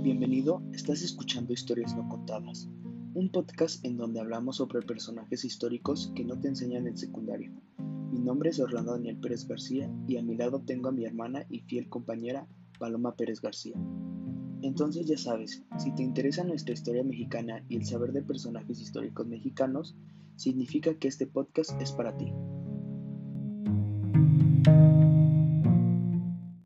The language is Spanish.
Bienvenido, estás escuchando Historias No Contadas, un podcast en donde hablamos sobre personajes históricos que no te enseñan en secundario. Mi nombre es Orlando Daniel Pérez García y a mi lado tengo a mi hermana y fiel compañera Paloma Pérez García. Entonces ya sabes, si te interesa nuestra historia mexicana y el saber de personajes históricos mexicanos, significa que este podcast es para ti.